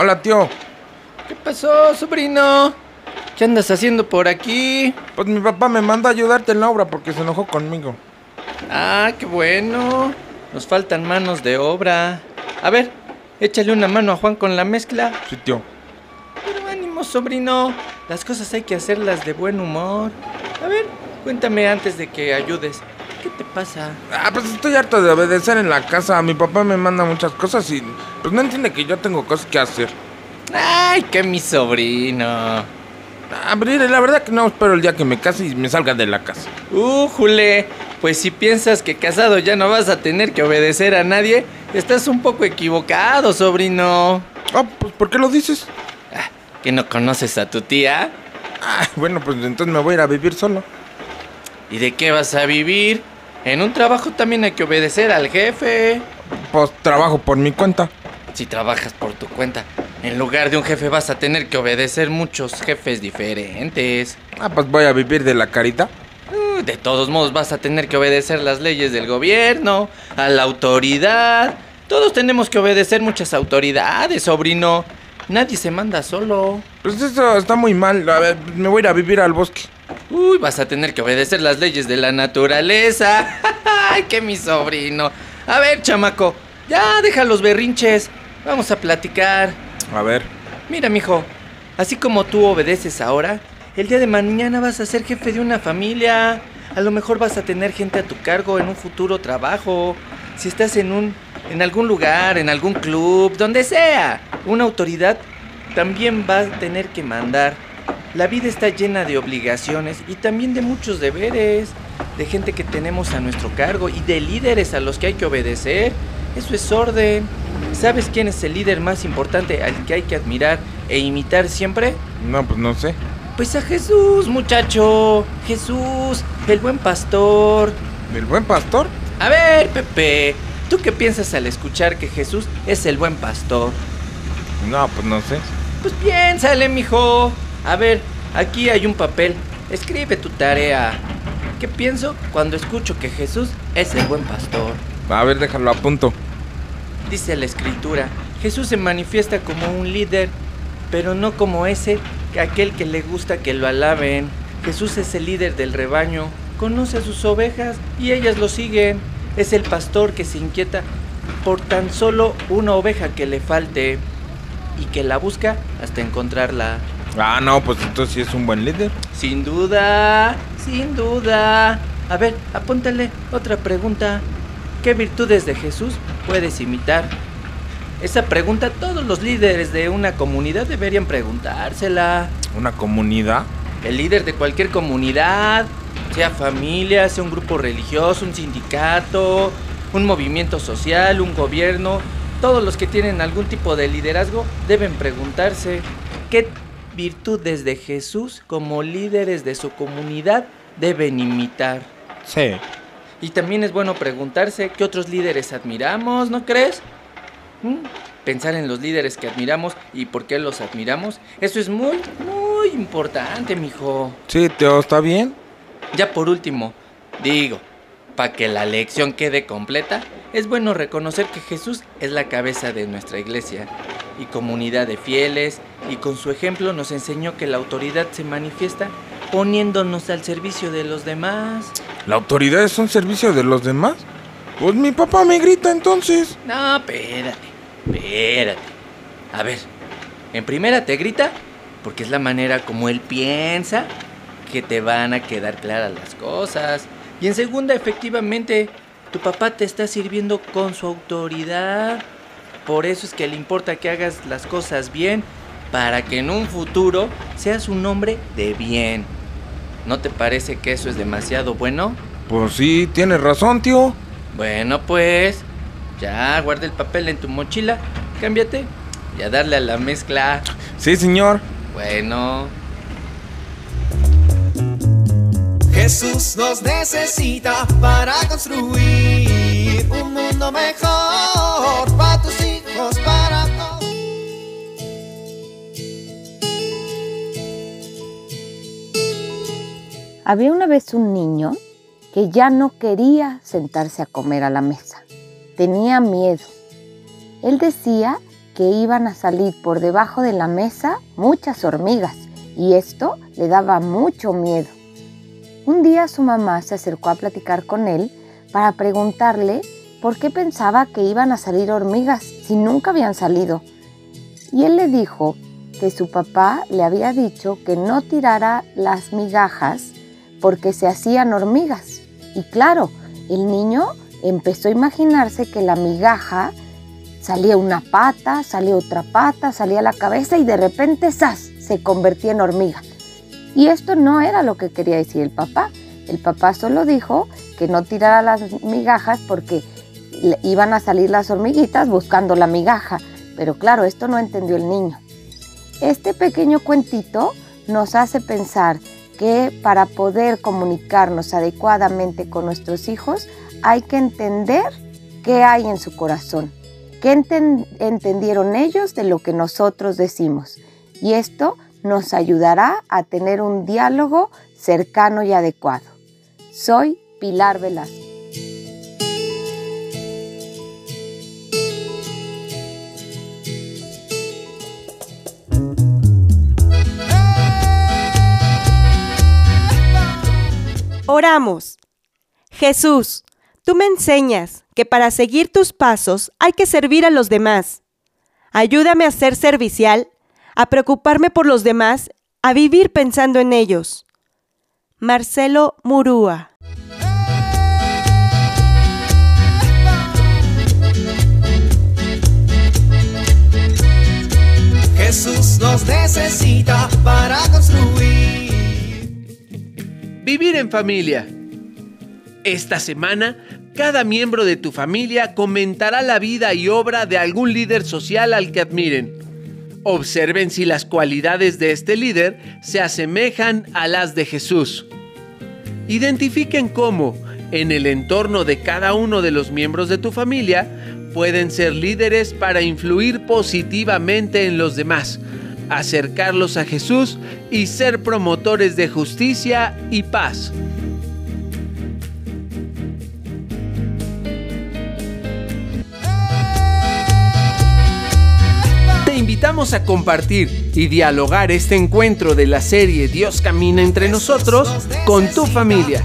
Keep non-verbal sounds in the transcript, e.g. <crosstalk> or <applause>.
Hola, tío. ¿Qué pasó, sobrino? ¿Qué andas haciendo por aquí? Pues mi papá me manda a ayudarte en la obra porque se enojó conmigo. Ah, qué bueno. Nos faltan manos de obra. A ver, échale una mano a Juan con la mezcla. Sí, tío. Pero ánimo, sobrino. Las cosas hay que hacerlas de buen humor. A ver, cuéntame antes de que ayudes. Ah, pues estoy harto de obedecer en la casa. Mi papá me manda muchas cosas y pues no entiende que yo tengo cosas que hacer. Ay, que mi sobrino. Pero la verdad que no espero el día que me case y me salga de la casa. Uh, Jule, pues si piensas que casado ya no vas a tener que obedecer a nadie, estás un poco equivocado, sobrino. Ah, pues ¿por qué lo dices? Ah, ¿Que no conoces a tu tía? Ah, bueno, pues entonces me voy a ir a vivir solo. ¿Y de qué vas a vivir? En un trabajo también hay que obedecer al jefe. Pues trabajo por mi cuenta. Si trabajas por tu cuenta, en lugar de un jefe vas a tener que obedecer muchos jefes diferentes. Ah, pues voy a vivir de la caridad. Uh, De todos modos vas a tener que obedecer las leyes del gobierno, a la autoridad. Todos tenemos que obedecer muchas autoridades, sobrino. Nadie se manda solo. Pues eso está muy mal. A ver, me voy a ir a vivir al bosque. Uy, vas a tener que obedecer las leyes de la naturaleza. <laughs> ¡Ay, que mi sobrino! A ver, chamaco, ya deja los berrinches. Vamos a platicar. A ver. Mira, mijo, así como tú obedeces ahora, el día de mañana vas a ser jefe de una familia. A lo mejor vas a tener gente a tu cargo en un futuro trabajo. Si estás en un en algún lugar, en algún club, donde sea, una autoridad también va a tener que mandar. La vida está llena de obligaciones y también de muchos deberes, de gente que tenemos a nuestro cargo y de líderes a los que hay que obedecer. Eso es orden. ¿Sabes quién es el líder más importante al que hay que admirar e imitar siempre? No, pues no sé. Pues a Jesús, muchacho. Jesús, el buen pastor. ¿El buen pastor? A ver, Pepe, ¿tú qué piensas al escuchar que Jesús es el buen pastor? No, pues no sé. Pues piénsale, mijo. A ver, aquí hay un papel. Escribe tu tarea. ¿Qué pienso cuando escucho que Jesús es el buen pastor? A ver, déjalo a punto. Dice la escritura, Jesús se manifiesta como un líder, pero no como ese, que aquel que le gusta que lo alaben. Jesús es el líder del rebaño, conoce a sus ovejas y ellas lo siguen. Es el pastor que se inquieta por tan solo una oveja que le falte y que la busca hasta encontrarla. Ah, no, pues entonces sí es un buen líder. Sin duda, sin duda. A ver, apúntale otra pregunta. ¿Qué virtudes de Jesús puedes imitar? Esa pregunta todos los líderes de una comunidad deberían preguntársela. Una comunidad. El líder de cualquier comunidad, sea familia, sea un grupo religioso, un sindicato, un movimiento social, un gobierno, todos los que tienen algún tipo de liderazgo deben preguntarse qué virtudes de Jesús como líderes de su comunidad deben imitar. Sí. Y también es bueno preguntarse qué otros líderes admiramos, ¿no crees? ¿Mm? Pensar en los líderes que admiramos y por qué los admiramos, eso es muy, muy importante, mijo. Sí, tío, ¿está bien? Ya por último, digo, para que la lección quede completa, es bueno reconocer que Jesús es la cabeza de nuestra iglesia y comunidad de fieles, y con su ejemplo nos enseñó que la autoridad se manifiesta poniéndonos al servicio de los demás. ¿La autoridad es un servicio de los demás? Pues mi papá me grita entonces. No, espérate, espérate. A ver, en primera te grita porque es la manera como él piensa que te van a quedar claras las cosas. Y en segunda, efectivamente, tu papá te está sirviendo con su autoridad. Por eso es que le importa que hagas las cosas bien para que en un futuro seas un hombre de bien. ¿No te parece que eso es demasiado bueno? Pues sí, tienes razón, tío. Bueno, pues ya guarda el papel en tu mochila, cámbiate y a darle a la mezcla. Sí, señor. Bueno. Jesús nos necesita para construir un mundo mejor para tus hijos, Había una vez un niño que ya no quería sentarse a comer a la mesa. Tenía miedo. Él decía que iban a salir por debajo de la mesa muchas hormigas y esto le daba mucho miedo. Un día su mamá se acercó a platicar con él para preguntarle por qué pensaba que iban a salir hormigas si nunca habían salido. Y él le dijo que su papá le había dicho que no tirara las migajas porque se hacían hormigas. Y claro, el niño empezó a imaginarse que la migaja salía una pata, salía otra pata, salía la cabeza y de repente ¡zas! se convertía en hormiga. Y esto no era lo que quería decir el papá. El papá solo dijo que no tirara las migajas porque iban a salir las hormiguitas buscando la migaja. Pero claro, esto no entendió el niño. Este pequeño cuentito nos hace pensar que para poder comunicarnos adecuadamente con nuestros hijos hay que entender qué hay en su corazón, qué entendieron ellos de lo que nosotros decimos. Y esto nos ayudará a tener un diálogo cercano y adecuado. Soy Pilar Velasco. Oramos. Jesús, tú me enseñas que para seguir tus pasos hay que servir a los demás. Ayúdame a ser servicial, a preocuparme por los demás, a vivir pensando en ellos. Marcelo Murúa. Jesús nos necesita para construir. Vivir en familia. Esta semana, cada miembro de tu familia comentará la vida y obra de algún líder social al que admiren. Observen si las cualidades de este líder se asemejan a las de Jesús. Identifiquen cómo, en el entorno de cada uno de los miembros de tu familia, pueden ser líderes para influir positivamente en los demás, acercarlos a Jesús y ser promotores de justicia y paz. Te invitamos a compartir y dialogar este encuentro de la serie Dios camina entre nosotros con tu familia.